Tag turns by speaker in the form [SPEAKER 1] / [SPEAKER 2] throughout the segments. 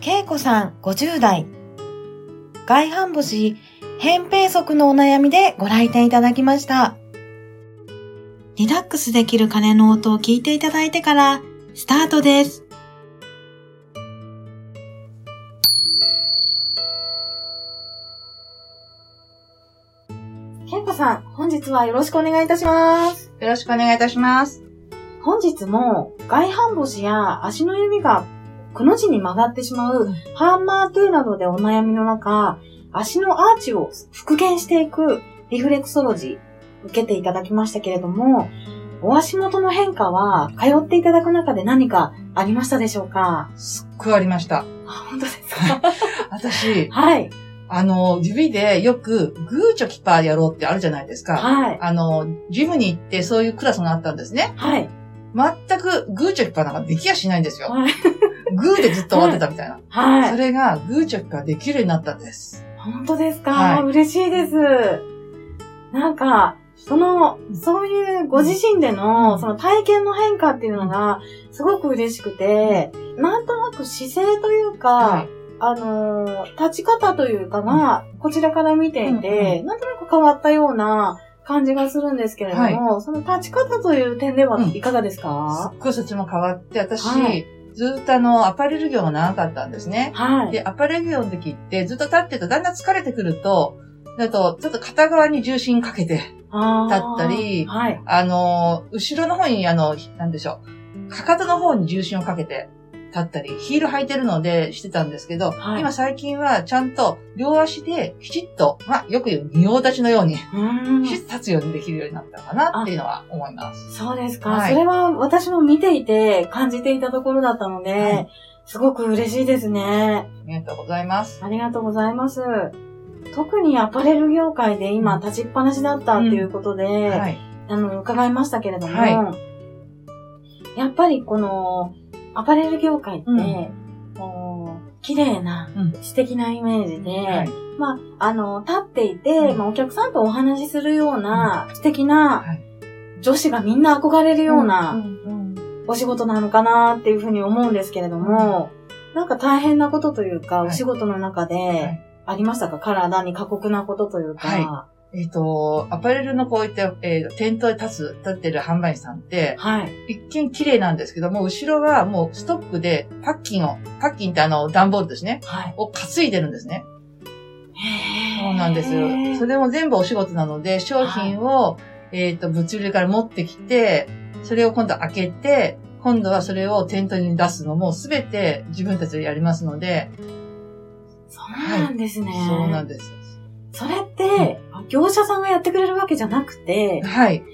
[SPEAKER 1] けいこさん50代。外反母趾、扁平足のお悩みでご来店いただきました。リラックスできる鐘の音を聞いていただいてからスタートです。けいこさん、本日はよろしくお願いいたします。
[SPEAKER 2] よろしくお願いいたします。
[SPEAKER 1] 本日も外反母趾や足の指がくの字に曲がってしまう、ハンマートゥーなどでお悩みの中、足のアーチを復元していくリフレクソロジー受けていただきましたけれども、お足元の変化は通っていただく中で何かありましたでしょうか？
[SPEAKER 2] すっごいありました。
[SPEAKER 1] あ、本当ですか？
[SPEAKER 2] 私、
[SPEAKER 1] はい。
[SPEAKER 2] あの、指でよくグーチョキパーやろうってあるじゃないですか。
[SPEAKER 1] はい。
[SPEAKER 2] あの、ジムに行ってそういうクラスがあったんですね。
[SPEAKER 1] はい。
[SPEAKER 2] 全くグーチョキパーなんかできやしないんですよ。
[SPEAKER 1] はい。
[SPEAKER 2] グーでずっと終わってたみたいな。
[SPEAKER 1] はい。
[SPEAKER 2] それがグーチョキができるようになったんです。
[SPEAKER 1] 本当ですか、はい、嬉しいです。なんか、その、そういうご自身での、その体験の変化っていうのが、すごく嬉しくて、なんとなく姿勢というか、はい、あのー、立ち方というかが、こちらから見ていて、なんとなく変わったような感じがするんですけれども、はい、その立ち方という点ではいかがですか、
[SPEAKER 2] うん、すっごいそっちも変わって、私、ずっとあの、アパレル業が長かったんですね。
[SPEAKER 1] はい。
[SPEAKER 2] で、アパレル業の時って、ずっと立ってるとだんだん疲れてくると、だと、ちょっと片側に重心かけて、立ったり、
[SPEAKER 1] はい。
[SPEAKER 2] あの、後ろの方に、あの、なんでしょう、かかとの方に重心をかけて、立ったり、ヒール履いてるのでしてたんですけど、はい、今最近はちゃんと両足できちっと、まあ、よく言う仁王立ちのように、きちっと立つようにできるようになったかなっていうのは思います。
[SPEAKER 1] そうですか、はい、それは私も見ていて感じていたところだったので、はい、すごく嬉しいですね。
[SPEAKER 2] ありがとうございます。
[SPEAKER 1] ありがとうございます。特にアパレル業界で今立ちっぱなしだったっていうことで、うん。はい、あの、伺いましたけれども、やっぱりこの、アパレル業界って、うん、綺麗な、素敵なイメージで、はい、まあ、あの、立っていて、まあ、お客さんとお話しするような、素敵な、女子がみんな憧れるような、お仕事なのかなっていうふうに思うんですけれども、なんか大変なことというか、お仕事の中で、ありましたか？体に過酷なことというか。
[SPEAKER 2] えっ、ー、と、アパレルのこういった、えー、店頭で立つ、立ってる販売員さんって、
[SPEAKER 1] はい。
[SPEAKER 2] 一見綺麗なんですけども、後ろはもうストックでパッキンを、パッキンってあの、段ボールですね。
[SPEAKER 1] はい。
[SPEAKER 2] を担いでるんですね。
[SPEAKER 1] へ
[SPEAKER 2] そうなんですよ。それも全部お仕事なので、商品を、はい、えっ、ー、と、物流から持ってきて、それを今度開けて、今度はそれを店頭に出すのもすべて自分たちでやりますので。
[SPEAKER 1] そうなんですね。はい、
[SPEAKER 2] そうなんです。
[SPEAKER 1] それって、業者さんがやってくれるわけじゃなくて、
[SPEAKER 2] はい。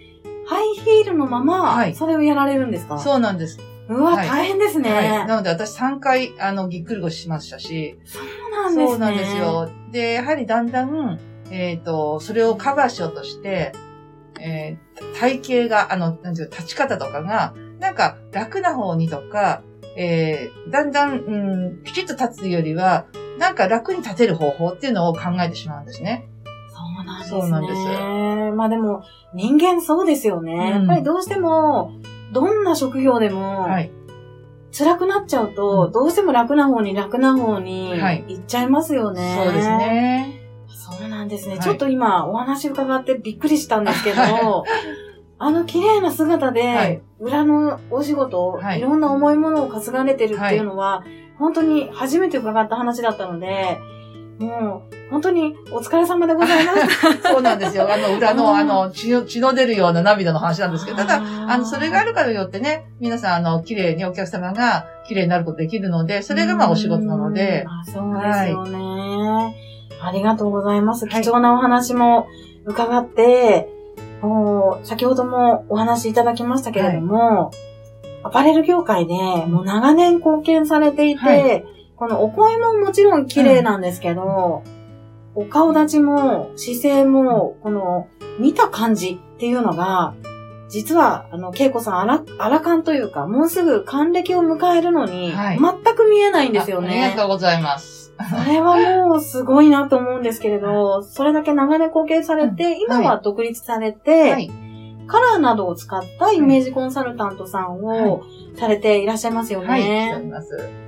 [SPEAKER 1] ハイヒールのまま、それをやられるんですか、
[SPEAKER 2] はい、そうなんです。
[SPEAKER 1] うわ、はい、大変ですね、はい。
[SPEAKER 2] なので私3回、あの、ぎっくり腰しましたし。
[SPEAKER 1] そうなんですね。
[SPEAKER 2] そうなんですよ。で、やはりだんだん、えっ、ー、と、それをカバーしようとして、えー、体型が、あの、なんていうか、立ち方とかが、なんか楽な方にとか、えー、だんだん、うん、きちっと立つよりは、なんか楽に立てる方法っていうのを考えてしまうんですね。
[SPEAKER 1] そうなんですね。そうなんです。まあでも、人間そうですよね。うん、やっぱりどうしても、どんな職業でも、はい、辛くなっちゃうと、どうしても楽な方に楽な方に行っちゃいますよね。
[SPEAKER 2] はい、そうですね。
[SPEAKER 1] そうなんですね。はい、ちょっと今お話伺ってびっくりしたんですけど、あの綺麗な姿で、はい、裏のお仕事、はい、いろんな重いものを担がれてるっていうのは、はい、本当に初めて伺った話だったので、もう、本当にお疲れ様でございます。
[SPEAKER 2] そうなんですよ。あの、裏の、あの、血の、血の出るような涙の話なんですけど、ただ、あの、それがあるからによってね、皆さん、あの、綺麗にお客様が綺麗になることできるので、それがまあお仕事なので。
[SPEAKER 1] あそうですよね、はい、ありがとうございます。貴重なお話も伺って、はい、先ほどもお話いただきましたけれども、はい、アパレル業界でもう長年貢献されていて、このお声ももちろん綺麗なんですけど、うん、お顔立ちも姿勢も、この見た感じっていうのが、実は、あの、恵子さん、あら、あらかんというか、もうすぐ還暦を迎えるのに、全く見えないんですよね。
[SPEAKER 2] ありがとうございます。
[SPEAKER 1] それはもうすごいなと思うんですけれど、それだけ長年貢献されて、今は独立されて、はい、カラーなどを使ったイメージコンサルタントさんをされていらっしゃいますよね。はい、
[SPEAKER 2] はい、ます。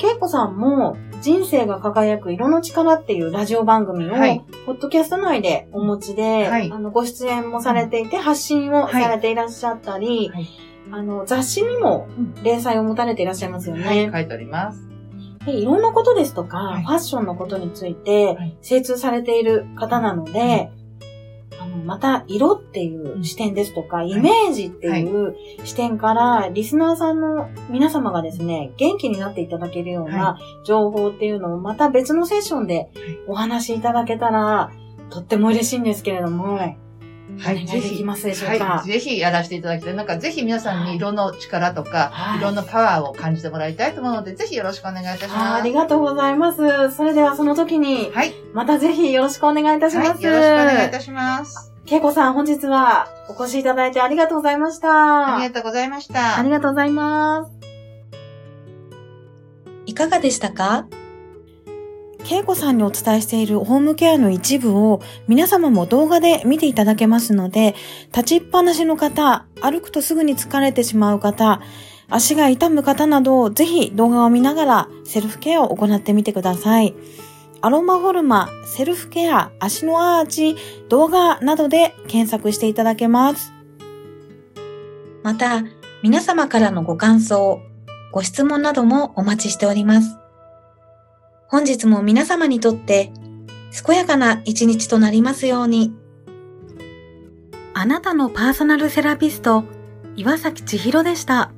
[SPEAKER 1] けいこさんも、人生が輝く色の力っていうラジオ番組を、はい、ポッドキャスト内でお持ちで、はい、あの、ご出演もされていて、発信をされていらっしゃったり、はい、あの、雑誌にも連載を持たれていらっしゃいますよね。
[SPEAKER 2] はい、書いております。
[SPEAKER 1] でいろんなことですとか、ファッションのことについて精通されている方なので、また色っていう視点ですとか、イメージっていう視点から、リスナーさんの皆様がですね、元気になっていただけるような情報っていうのをまた別のセッションでお話しいただけたら、とっても嬉しいんですけれども、はい、ぜひ。できますでしょうか、
[SPEAKER 2] はい、ぜひやらせていただきたい。なんかぜひ皆さんに色の力とか、はい、色のパワーを感じてもらいたいと思うので、ぜひよろしくお願いいたします。
[SPEAKER 1] ありがとうございます。それではその時に、はい。またぜひよろしくお願いいたします。はい、
[SPEAKER 2] よろしくお願いいたします。
[SPEAKER 1] けいこさん、本日はお越しいただいてありがとうございました。
[SPEAKER 2] ありがとうございました。
[SPEAKER 1] ありがとうございます。いかがでしたか？けいこさんにお伝えしているホームケアの一部を皆様も動画で見ていただけますので、立ちっぱなしの方、歩くとすぐに疲れてしまう方、足が痛む方など、ぜひ動画を見ながらセルフケアを行ってみてください。アロマフォルマ、セルフケア、足のアーチ、動画などで検索していただけます。また、皆様からのご感想、ご質問などもお待ちしております。本日も皆様にとって健やかな一日となりますように。あなたのパーソナルセラピスト、岩崎千尋でした。